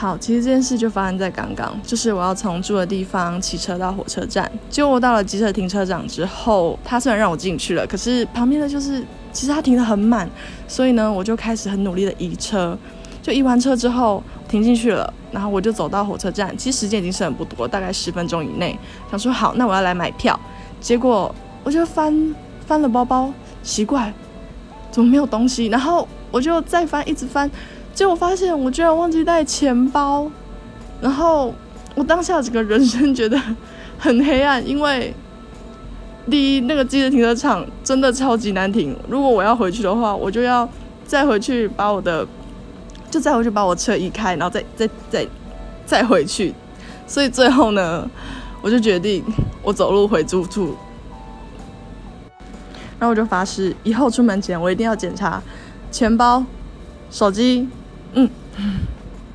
好，其实这件事就发生在刚刚，就是我要从住的地方骑车到火车站。结果我到了机车停车场之后，他虽然让我进去了，可是旁边的就是其实他停得很满，所以呢，我就开始很努力的移车。就移完车之后停进去了，然后我就走到火车站，其实时间已经剩不多，大概十分钟以内。想说好，那我要来买票。结果我就翻翻了包包，奇怪，怎么没有东西？然后我就再翻，一直翻。结果发现我居然忘记带钱包，然后我当下整个人生觉得很黑暗，因为第一那个机车停车场真的超级难停，如果我要回去的话，我就要再回去把我的就再回去把我车移开，然后再 再再再回去，所以最后呢，我就决定我走路回住处，然后我就发誓以后出门前我一定要检查钱包、手机。嗯。